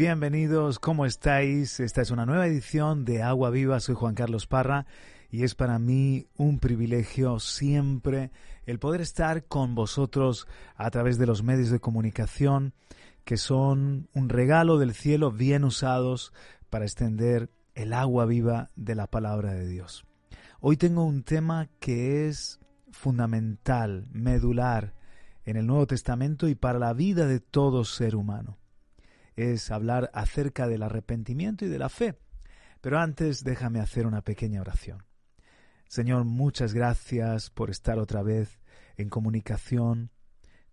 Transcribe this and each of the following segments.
Bienvenidos, ¿cómo estáis? Esta es una nueva edición de Agua Viva, soy Juan Carlos Parra y es para mí un privilegio siempre el poder estar con vosotros a través de los medios de comunicación que son un regalo del cielo bien usados para extender el agua viva de la palabra de Dios. Hoy tengo un tema que es fundamental, medular en el Nuevo Testamento y para la vida de todo ser humano es hablar acerca del arrepentimiento y de la fe. Pero antes déjame hacer una pequeña oración. Señor, muchas gracias por estar otra vez en comunicación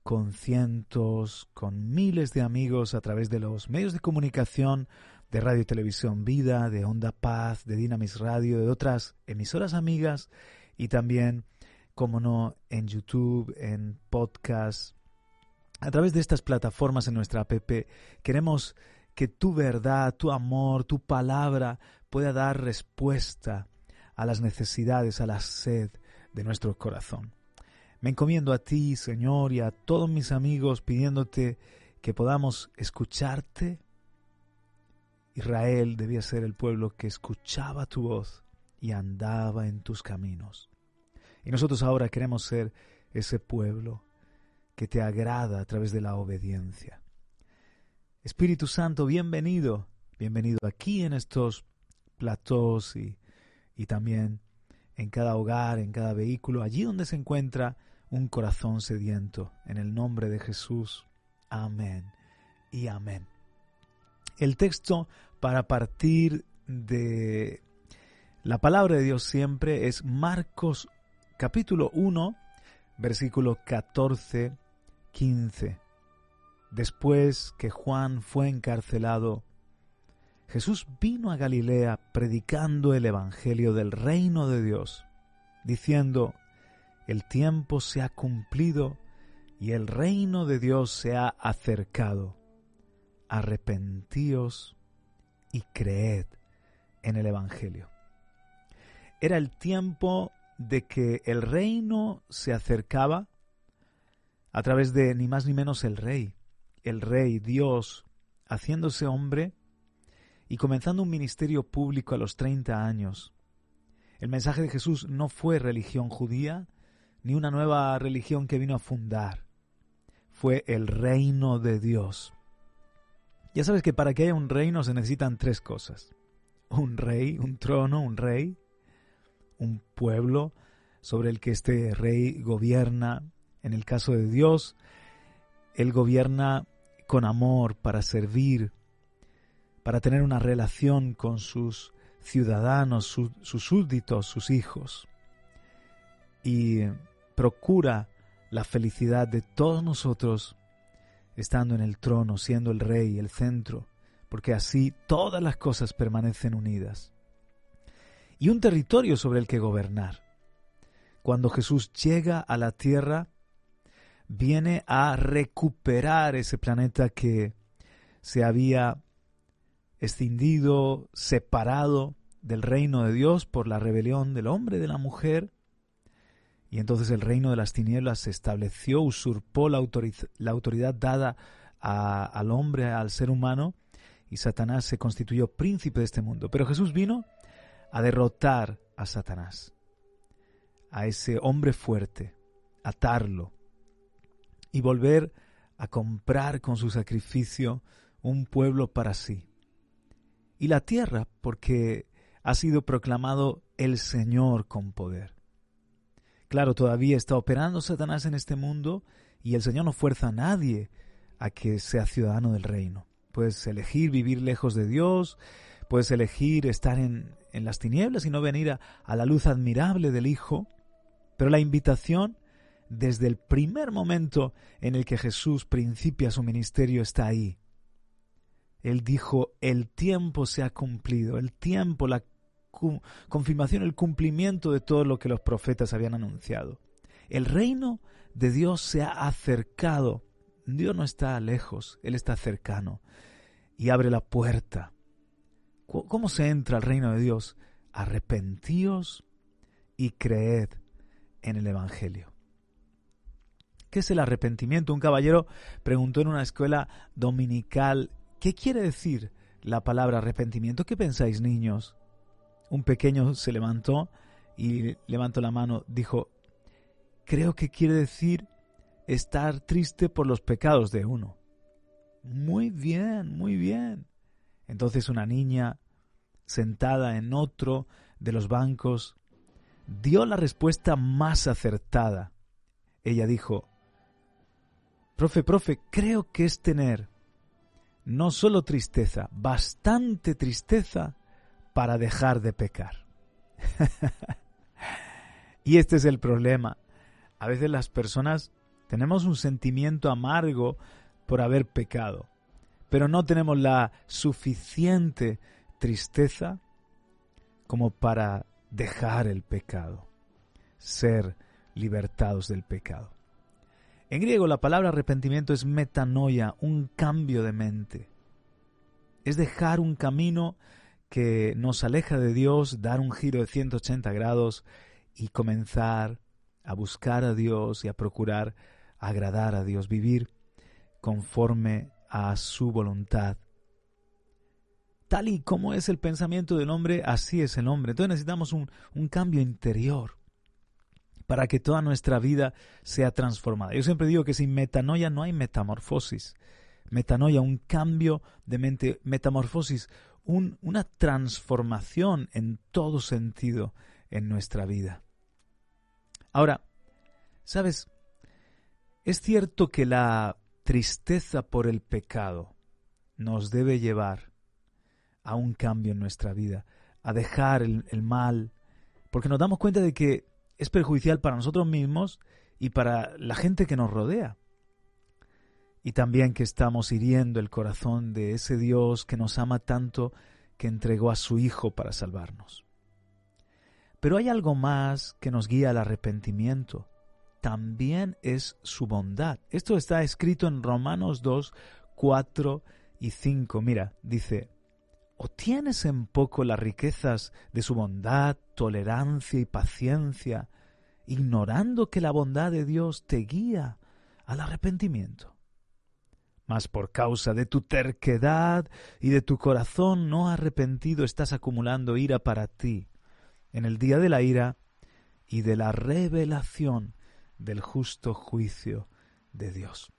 con cientos, con miles de amigos a través de los medios de comunicación de Radio y Televisión Vida, de Onda Paz, de Dinamis Radio, de otras emisoras amigas y también, como no, en YouTube, en podcast, a través de estas plataformas en nuestra app queremos que tu verdad, tu amor, tu palabra pueda dar respuesta a las necesidades, a la sed de nuestro corazón. Me encomiendo a ti, Señor, y a todos mis amigos pidiéndote que podamos escucharte. Israel debía ser el pueblo que escuchaba tu voz y andaba en tus caminos. Y nosotros ahora queremos ser ese pueblo que te agrada a través de la obediencia. Espíritu Santo, bienvenido, bienvenido aquí en estos platós y, y también en cada hogar, en cada vehículo, allí donde se encuentra un corazón sediento, en el nombre de Jesús. Amén y amén. El texto para partir de la palabra de Dios siempre es Marcos capítulo 1, versículo 14 15. Después que Juan fue encarcelado, Jesús vino a Galilea predicando el Evangelio del reino de Dios, diciendo, el tiempo se ha cumplido y el reino de Dios se ha acercado. Arrepentíos y creed en el Evangelio. Era el tiempo de que el reino se acercaba a través de ni más ni menos el Rey, el Rey Dios, haciéndose hombre y comenzando un ministerio público a los 30 años. El mensaje de Jesús no fue religión judía, ni una nueva religión que vino a fundar. Fue el reino de Dios. Ya sabes que para que haya un reino se necesitan tres cosas. Un rey, un trono, un rey, un pueblo sobre el que este rey gobierna. En el caso de Dios, Él gobierna con amor para servir, para tener una relación con sus ciudadanos, su, sus súbditos, sus hijos. Y procura la felicidad de todos nosotros estando en el trono, siendo el rey, el centro, porque así todas las cosas permanecen unidas. Y un territorio sobre el que gobernar. Cuando Jesús llega a la tierra, viene a recuperar ese planeta que se había escindido, separado del reino de Dios por la rebelión del hombre y de la mujer. Y entonces el reino de las tinieblas se estableció, usurpó la, autoridad dada al hombre, al ser humano, y Satanás se constituyó príncipe de este mundo. Pero Jesús vino a derrotar a Satanás, a ese hombre fuerte, atarlo, y volver a comprar con su sacrificio un pueblo para sí. Y la tierra, porque ha sido proclamado el Señor con poder. Claro, todavía está operando Satanás en este mundo y el Señor no fuerza a nadie a que sea ciudadano del reino. Puedes elegir vivir lejos de Dios, puedes elegir estar en, en las tinieblas y no venir a, a la luz admirable del Hijo, pero la invitación desde el primer momento en el que Jesús principia su ministerio está ahí. Él dijo, el tiempo se ha cumplido, el tiempo, la confirmación, el cumplimiento de todo lo que los profetas habían anunciado. El reino de Dios se ha acercado. Dios no está lejos, Él está cercano y abre la puerta. ¿Cómo se entra al reino de Dios? Arrepentíos y creed en el Evangelio. ¿Qué es el arrepentimiento? Un caballero preguntó en una escuela dominical, ¿qué quiere decir la palabra arrepentimiento? ¿Qué pensáis, niños? Un pequeño se levantó y levantó la mano, dijo, creo que quiere decir estar triste por los pecados de uno. Muy bien, muy bien. Entonces una niña sentada en otro de los bancos dio la respuesta más acertada. Ella dijo, Profe, profe, creo que es tener no solo tristeza, bastante tristeza para dejar de pecar. y este es el problema. A veces las personas tenemos un sentimiento amargo por haber pecado, pero no tenemos la suficiente tristeza como para dejar el pecado, ser libertados del pecado. En griego la palabra arrepentimiento es metanoia, un cambio de mente. Es dejar un camino que nos aleja de Dios, dar un giro de 180 grados y comenzar a buscar a Dios y a procurar agradar a Dios, vivir conforme a su voluntad. Tal y como es el pensamiento del hombre, así es el hombre. Entonces necesitamos un, un cambio interior para que toda nuestra vida sea transformada. Yo siempre digo que sin metanoia no hay metamorfosis. Metanoia, un cambio de mente, metamorfosis, una transformación en todo sentido en nuestra vida. Ahora, ¿sabes? Es cierto que la tristeza por el pecado nos debe llevar a un cambio en nuestra vida, a dejar el mal, porque nos damos cuenta de que es perjudicial para nosotros mismos y para la gente que nos rodea. Y también que estamos hiriendo el corazón de ese Dios que nos ama tanto que entregó a su Hijo para salvarnos. Pero hay algo más que nos guía al arrepentimiento. También es su bondad. Esto está escrito en Romanos 2, 4 y 5. Mira, dice, ¿O tienes en poco las riquezas de su bondad, tolerancia y paciencia, ignorando que la bondad de Dios te guía al arrepentimiento? Mas por causa de tu terquedad y de tu corazón no arrepentido estás acumulando ira para ti en el día de la ira y de la revelación del justo juicio de Dios.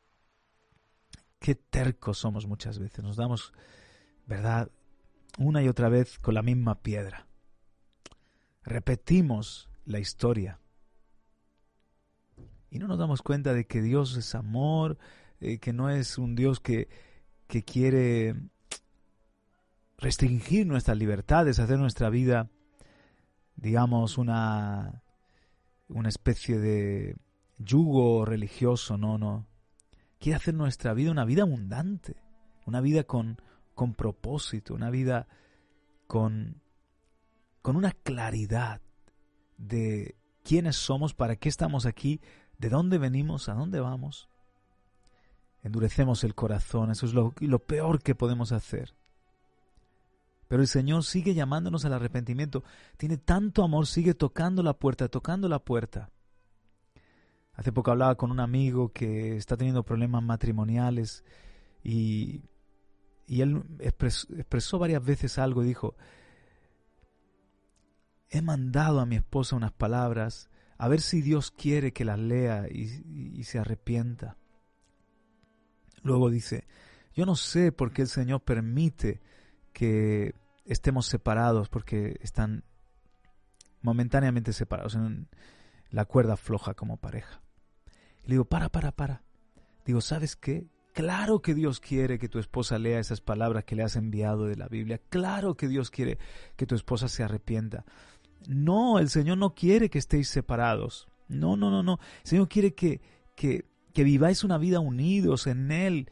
Qué tercos somos muchas veces, nos damos, ¿verdad? Una y otra vez con la misma piedra. Repetimos la historia. Y no nos damos cuenta de que Dios es amor, eh, que no es un Dios que, que quiere restringir nuestras libertades, hacer nuestra vida, digamos, una, una especie de yugo religioso, no, no. Quiere hacer nuestra vida una vida abundante, una vida con, con propósito, una vida con, con una claridad de quiénes somos, para qué estamos aquí, de dónde venimos, a dónde vamos. Endurecemos el corazón, eso es lo, lo peor que podemos hacer. Pero el Señor sigue llamándonos al arrepentimiento. Tiene tanto amor, sigue tocando la puerta, tocando la puerta. Hace poco hablaba con un amigo que está teniendo problemas matrimoniales y y él expresó, varias veces algo y dijo, he mandado a mi esposa unas palabras, a ver si Dios quiere que las lea y, se arrepienta. Luego dice, yo no sé por qué el Señor permite que estemos separados, porque están momentáneamente separados en la cuerda floja como pareja. Y le digo, para, para, para. Digo, ¿sabes qué? Claro que Dios quiere que tu esposa lea esas palabras que le has enviado de la Biblia. Claro que Dios quiere que tu esposa se arrepienta. No, el Señor no quiere que estéis separados. No, no, no, no. El Señor quiere que, que, que viváis una vida unidos en Él,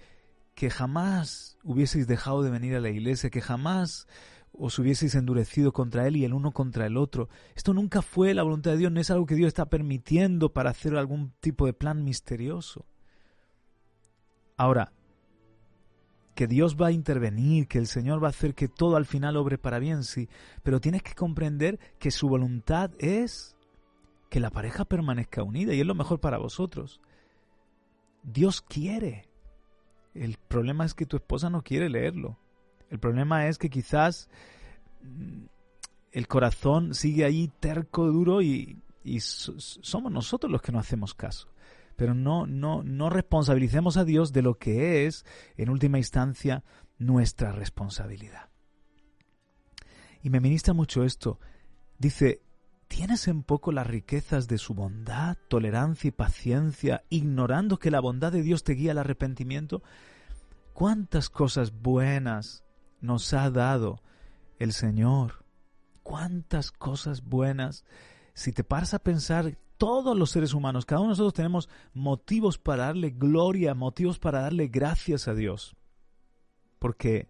que jamás hubieseis dejado de venir a la iglesia, que jamás os hubieseis endurecido contra Él y el uno contra el otro. Esto nunca fue la voluntad de Dios, no es algo que Dios está permitiendo para hacer algún tipo de plan misterioso. Ahora, que Dios va a intervenir, que el Señor va a hacer que todo al final obre para bien, sí, pero tienes que comprender que su voluntad es que la pareja permanezca unida y es lo mejor para vosotros. Dios quiere. El problema es que tu esposa no quiere leerlo. El problema es que quizás mm, el corazón sigue ahí terco, duro y, somos nosotros los que no hacemos caso. Pero no, no, no responsabilicemos a Dios de lo que es, en última instancia, nuestra responsabilidad. Y me ministra mucho esto. Dice, ¿tienes en poco las riquezas de su bondad, tolerancia y paciencia, ignorando que la bondad de Dios te guía al arrepentimiento? ¿Cuántas cosas buenas nos ha dado el Señor. Cuántas cosas buenas. Si te paras a pensar, todos los seres humanos, cada uno de nosotros tenemos motivos para darle gloria, motivos para darle gracias a Dios. Porque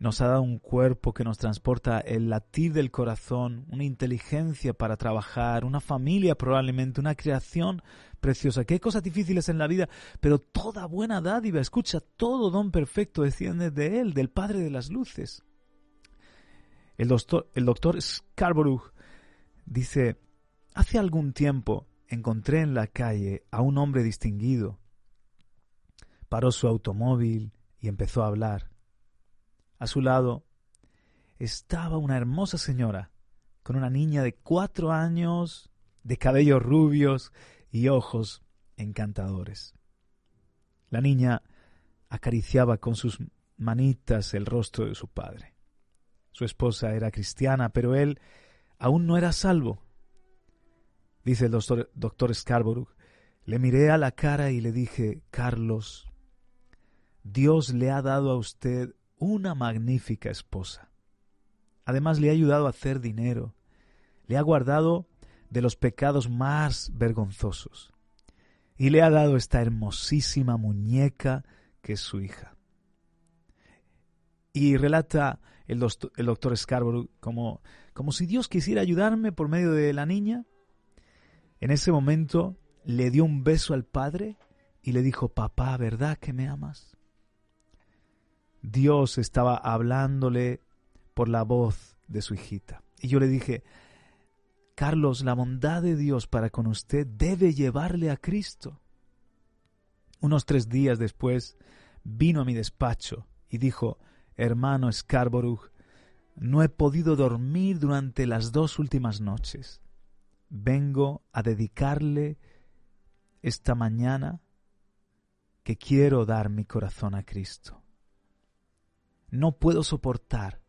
nos ha dado un cuerpo que nos transporta el latir del corazón, una inteligencia para trabajar, una familia probablemente, una creación preciosa. Que cosas difíciles en la vida, pero toda buena dádiva, escucha, todo don perfecto desciende de Él, del Padre de las Luces. El doctor, el doctor Scarborough dice, hace algún tiempo encontré en la calle a un hombre distinguido. Paró su automóvil y empezó a hablar. A su lado estaba una hermosa señora con una niña de cuatro años, de cabellos rubios y ojos encantadores. La niña acariciaba con sus manitas el rostro de su padre. Su esposa era cristiana, pero él aún no era salvo. Dice el doctor, doctor Scarborough, le miré a la cara y le dije, Carlos, Dios le ha dado a usted una magnífica esposa. Además le ha ayudado a hacer dinero, le ha guardado de los pecados más vergonzosos y le ha dado esta hermosísima muñeca que es su hija. Y relata el doctor, el doctor Scarborough como, como si Dios quisiera ayudarme por medio de la niña. En ese momento le dio un beso al padre y le dijo, papá, ¿verdad que me amas? Dios estaba hablándole por la voz de su hijita. Y yo le dije, Carlos, la bondad de Dios para con usted debe llevarle a Cristo. Unos tres días después vino a mi despacho y dijo, hermano Scarborough, no he podido dormir durante las dos últimas noches. Vengo a dedicarle esta mañana que quiero dar mi corazón a Cristo. No puedo soportar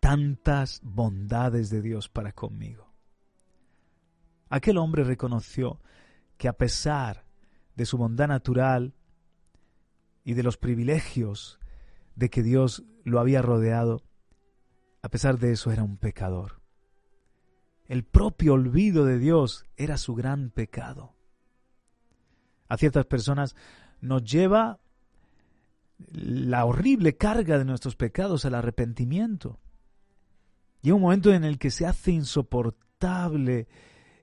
tantas bondades de Dios para conmigo. Aquel hombre reconoció que a pesar de su bondad natural y de los privilegios de que Dios lo había rodeado, a pesar de eso era un pecador. El propio olvido de Dios era su gran pecado. A ciertas personas nos lleva la horrible carga de nuestros pecados al arrepentimiento. Llega un momento en el que se hace insoportable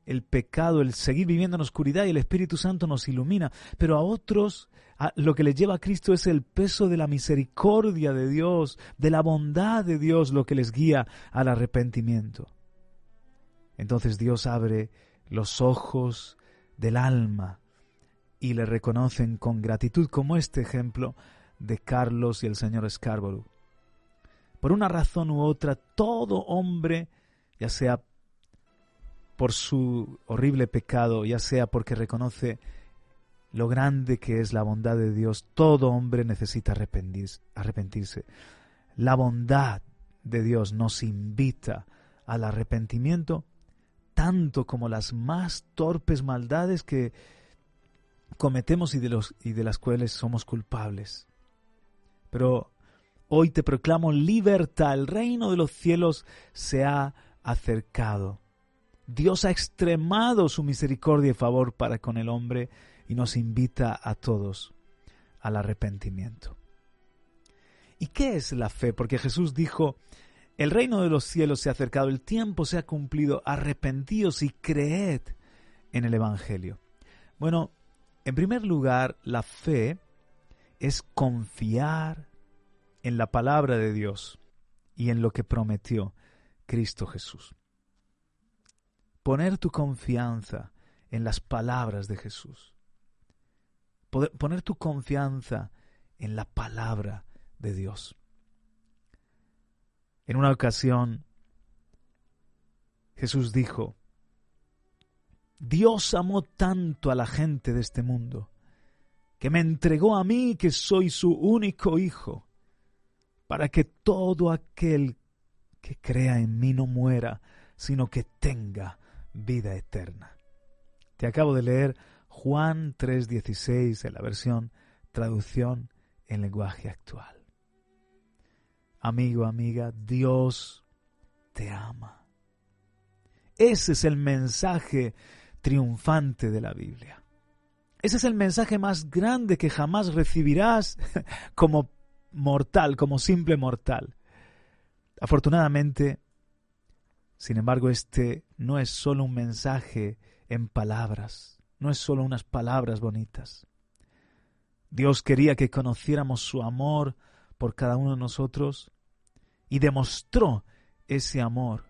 el pecado, el seguir viviendo en oscuridad y el Espíritu Santo nos ilumina. Pero a otros lo que les lleva a Cristo es el peso de la misericordia de Dios, de la bondad de Dios, lo que les guía al arrepentimiento. Entonces Dios abre los ojos del alma y le reconocen con gratitud, como este ejemplo de Carlos y el señor Scarborough. Por una razón u otra, todo hombre, ya sea por su horrible pecado, ya sea porque reconoce lo grande que es la bondad de Dios, todo hombre necesita arrepentirse. La bondad de Dios nos invita al arrepentimiento tanto como las más torpes maldades que cometemos y de, los, y de las cuales somos culpables. Pero hoy te proclamo libertad, el reino de los cielos se ha acercado. Dios ha extremado su misericordia y favor para con el hombre y nos invita a todos al arrepentimiento. ¿Y qué es la fe? Porque Jesús dijo, el reino de los cielos se ha acercado, el tiempo se ha cumplido, arrepentíos y creed en el Evangelio. Bueno, en primer lugar, la fe es confiar en la palabra de Dios y en lo que prometió Cristo Jesús. Poner tu confianza en las palabras de Jesús. poner tu confianza en la palabra de Dios. En una ocasión, Jesús dijo, Dios amó tanto a la gente de este mundo, que me entregó a mí que soy su único hijo, para que todo aquel que crea en mí no muera, sino que tenga vida eterna. Te acabo de leer Juan 3:16 en la versión traducción en lenguaje actual. Amigo, amiga, Dios te ama. Ese es el mensaje triunfante de la Biblia. Ese es el mensaje más grande que jamás recibirás como mortal, como simple mortal. Afortunadamente, sin embargo, este no es solo un mensaje en palabras, no es solo unas palabras bonitas. Dios quería que conociéramos su amor por cada uno de nosotros y demostró ese amor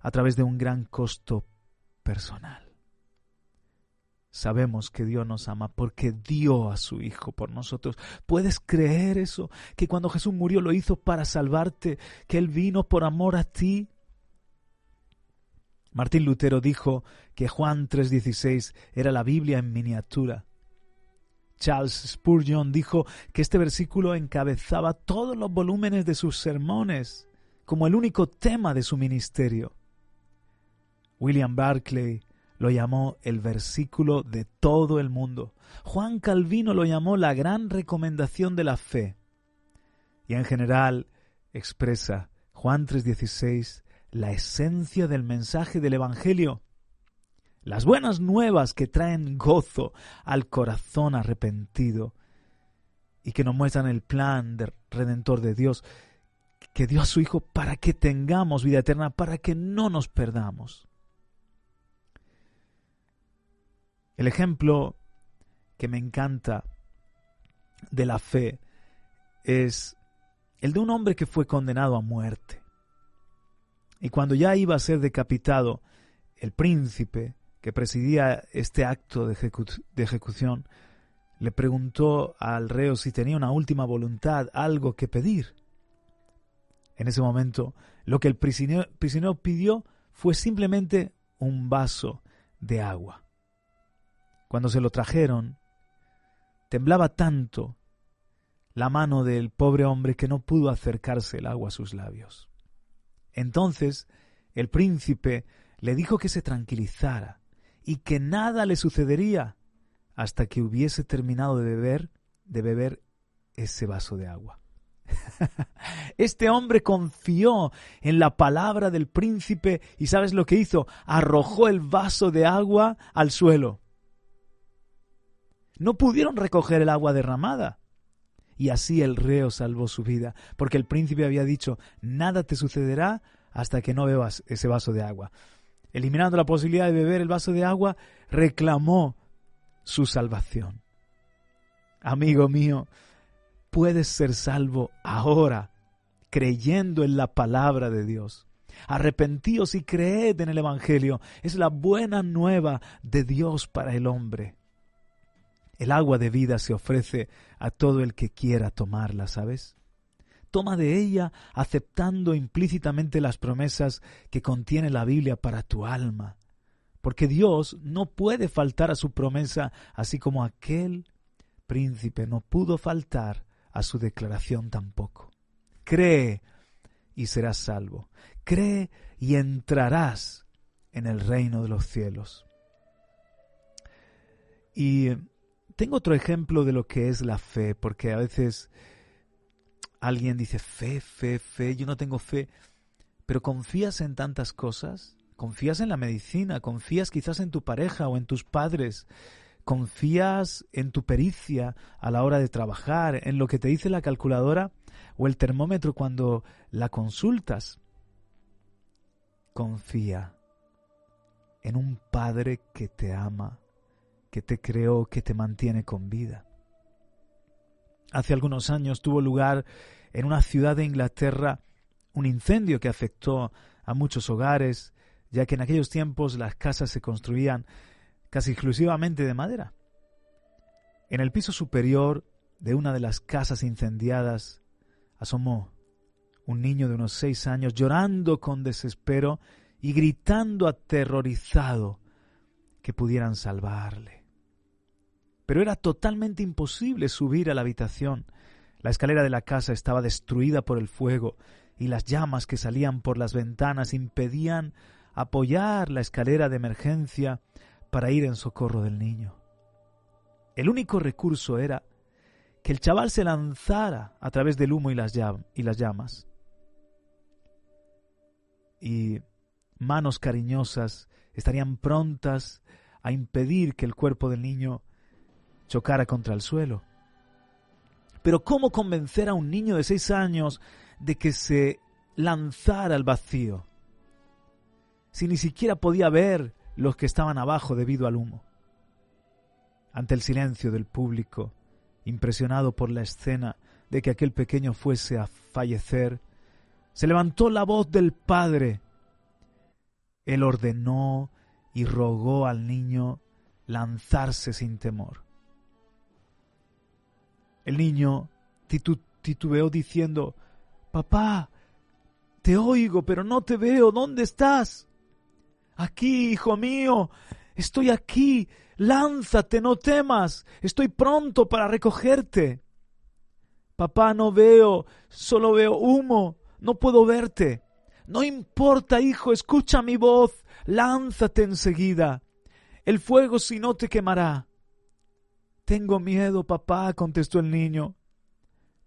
a través de un gran costo personal. Sabemos que Dios nos ama porque dio a su Hijo por nosotros. ¿Puedes creer eso? Que cuando Jesús murió lo hizo para salvarte, que Él vino por amor a ti. Martín Lutero dijo que Juan 3:16 era la Biblia en miniatura. Charles Spurgeon dijo que este versículo encabezaba todos los volúmenes de sus sermones como el único tema de su ministerio. William Barclay lo llamó el versículo de todo el mundo. Juan Calvino lo llamó la gran recomendación de la fe. Y en general expresa Juan 3:16 la esencia del mensaje del Evangelio las buenas nuevas que traen gozo al corazón arrepentido y que nos muestran el plan de redentor de Dios, que dio a su Hijo para que tengamos vida eterna, para que no nos perdamos. El ejemplo que me encanta de la fe es el de un hombre que fue condenado a muerte. Y cuando ya iba a ser decapitado, el príncipe que presidía este acto de, ejecución, le preguntó al reo si tenía una última voluntad, algo que pedir. En ese momento, lo que el prisionero, pidió fue simplemente un vaso de agua. Cuando se lo trajeron, temblaba tanto la mano del pobre hombre que no pudo acercarse el agua a sus labios. Entonces el príncipe le dijo que se tranquilizara, y que nada le sucedería hasta que hubiese terminado de beber, de beber ese vaso de agua. Este hombre confió en la palabra del príncipe y ¿sabes lo que hizo? Arrojó el vaso de agua al suelo. No pudieron recoger el agua derramada. Y así el reo salvó su vida, porque el príncipe había dicho, nada te sucederá hasta que no bebas ese vaso de agua eliminando la posibilidad de beber el vaso de agua, reclamó su salvación. Amigo mío, puedes ser salvo ahora, creyendo en la palabra de Dios. Arrepentíos y creed en el Evangelio. Es la buena nueva de Dios para el hombre. El agua de vida se ofrece a todo el que quiera tomarla, ¿sabes? Toma de ella aceptando implícitamente las promesas que contiene la Biblia para tu alma, porque Dios no puede faltar a su promesa, así como aquel príncipe no pudo faltar a su declaración tampoco. Cree y serás salvo. Cree y entrarás en el reino de los cielos. Y tengo otro ejemplo de lo que es la fe, porque a veces alguien dice fe, fe, fe, yo no tengo fe, pero confías en tantas cosas, confías en la medicina, confías quizás en tu pareja o en tus padres, confías en tu pericia a la hora de trabajar, en lo que te dice la calculadora o el termómetro cuando la consultas. Confía en un Padre que te ama, que te creó, que te mantiene con vida. Hace algunos años tuvo lugar en una ciudad de Inglaterra un incendio que afectó a muchos hogares, ya que en aquellos tiempos las casas se construían casi exclusivamente de madera. En el piso superior de una de las casas incendiadas asomó un niño de unos seis años llorando con desespero y gritando aterrorizado que pudieran salvarle. Pero era totalmente imposible subir a la habitación. La escalera de la casa estaba destruida por el fuego y las llamas que salían por las ventanas impedían apoyar la escalera de emergencia para ir en socorro del niño. El único recurso era que el chaval se lanzara a través del humo y las, llamas. Y manos cariñosas estarían prontas a impedir que el cuerpo del niño chocara contra el suelo. Pero ¿cómo convencer a un niño de seis años de que se lanzara al vacío? Si ni siquiera podía ver los que estaban abajo debido al humo. Ante el silencio del público, impresionado por la escena de que aquel pequeño fuese a fallecer, se levantó la voz del padre. Él ordenó y rogó al niño lanzarse sin temor. El niño titubeó diciendo, Papá, te oigo, pero no te veo. ¿Dónde estás? Aquí, hijo mío, estoy aquí. Lánzate, no temas. Estoy pronto para recogerte. Papá, no veo, solo veo humo. No puedo verte. No importa, hijo, escucha mi voz. Lánzate enseguida. El fuego si no te quemará. Tengo miedo, papá, contestó el niño.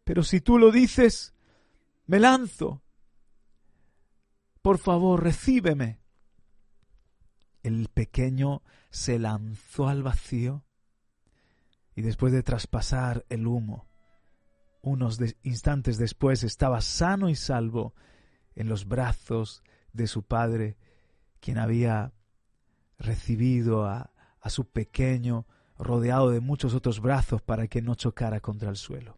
Pero si tú lo dices, me lanzo. Por favor, recíbeme. El pequeño se lanzó al vacío y después de traspasar el humo, unos instantes después estaba sano y salvo en los brazos de su padre, quien había recibido a, su pequeño rodeado de muchos otros brazos para que no chocara contra el suelo.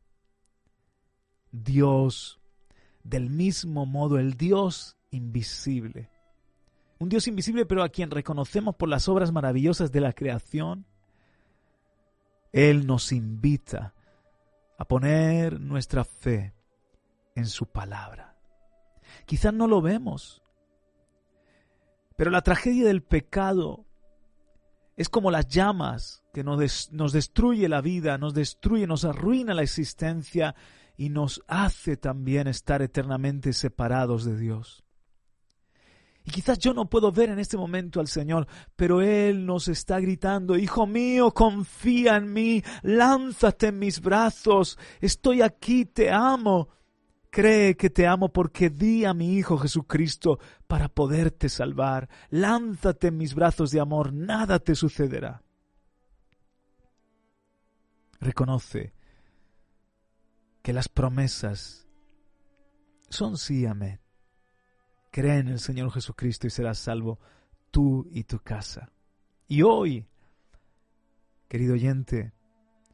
Dios, del mismo modo, el Dios invisible, un Dios invisible pero a quien reconocemos por las obras maravillosas de la creación, Él nos invita a poner nuestra fe en su palabra. Quizás no lo vemos, pero la tragedia del pecado es como las llamas que nos, nos destruye la vida, nos destruye, nos arruina la existencia y nos hace también estar eternamente separados de Dios. Y quizás yo no puedo ver en este momento al Señor, pero Él nos está gritando, Hijo mío, confía en mí, lánzate en mis brazos, estoy aquí, te amo. Cree que te amo porque di a mi Hijo Jesucristo para poderte salvar. Lánzate en mis brazos de amor, nada te sucederá. Reconoce que las promesas son sí, amén. Cree en el Señor Jesucristo y serás salvo tú y tu casa. Y hoy, querido oyente,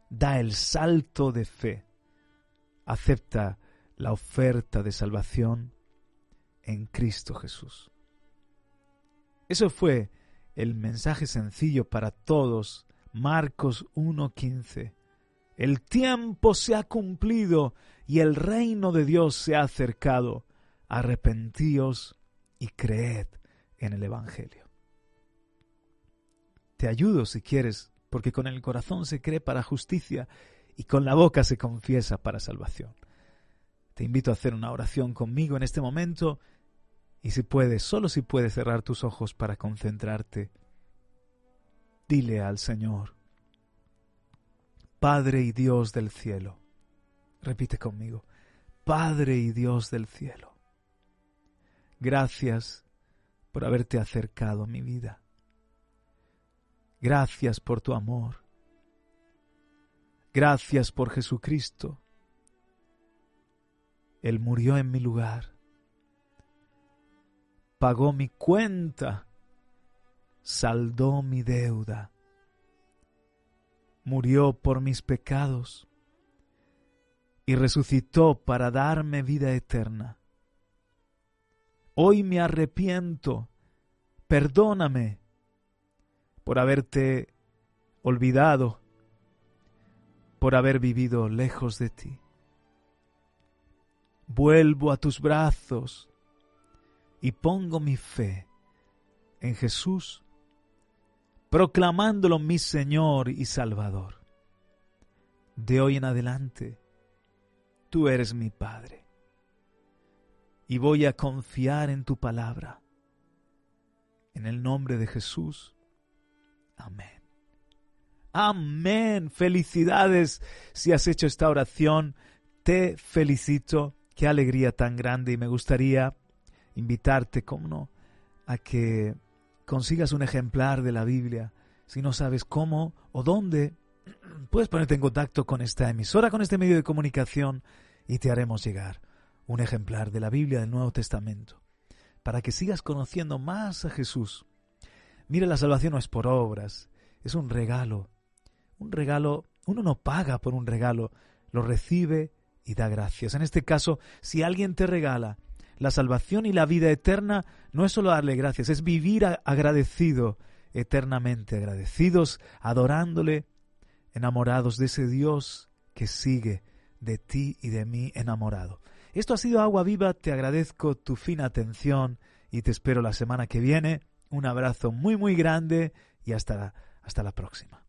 da el salto de fe. Acepta la oferta de salvación en Cristo Jesús. Eso fue el mensaje sencillo para todos, Marcos 1.15. El tiempo se ha cumplido y el reino de Dios se ha acercado. Arrepentíos y creed en el Evangelio. te ayudo si quieres, porque con el corazón se cree para justicia y con la boca se confiesa para salvación. Te invito a hacer una oración conmigo en este momento y si puedes, solo si puedes cerrar tus ojos para concentrarte, dile al Señor, Padre y Dios del cielo, repite conmigo, Padre y Dios del cielo, gracias por haberte acercado a mi vida. Gracias por tu amor. Gracias por Jesucristo. Él murió en mi lugar. Pagó mi cuenta. Saldó mi deuda. Murió por mis pecados y resucitó para darme vida eterna. Hoy me arrepiento. Perdóname por haberte olvidado, por haber vivido lejos de ti. Vuelvo a tus brazos y pongo mi fe en Jesús, proclamándolo mi Señor y Salvador. De hoy en adelante, tú eres mi Padre y voy a confiar en tu palabra. En el nombre de Jesús. Amén. Amén. Felicidades si has hecho esta oración. Te felicito. Qué alegría tan grande y me gustaría invitarte, como no, a que consigas un ejemplar de la Biblia. Si no sabes cómo o dónde, puedes ponerte en contacto con esta emisora, con este medio de comunicación y te haremos llegar un ejemplar de la Biblia del Nuevo Testamento, para que sigas conociendo más a Jesús Mira, la salvación no es por obras, es un regalo. Un regalo, uno no paga por un regalo, lo recibe y da gracias. En este caso, si alguien te regala la salvación y la vida eterna, no es solo darle gracias, es vivir agradecido, eternamente agradecidos, adorándole, enamorados de ese Dios que sigue de ti y de mí enamorado. Esto ha sido Agua Viva, te agradezco tu fina atención y te espero la semana que viene un abrazo muy muy grande y hasta, hasta la próxima.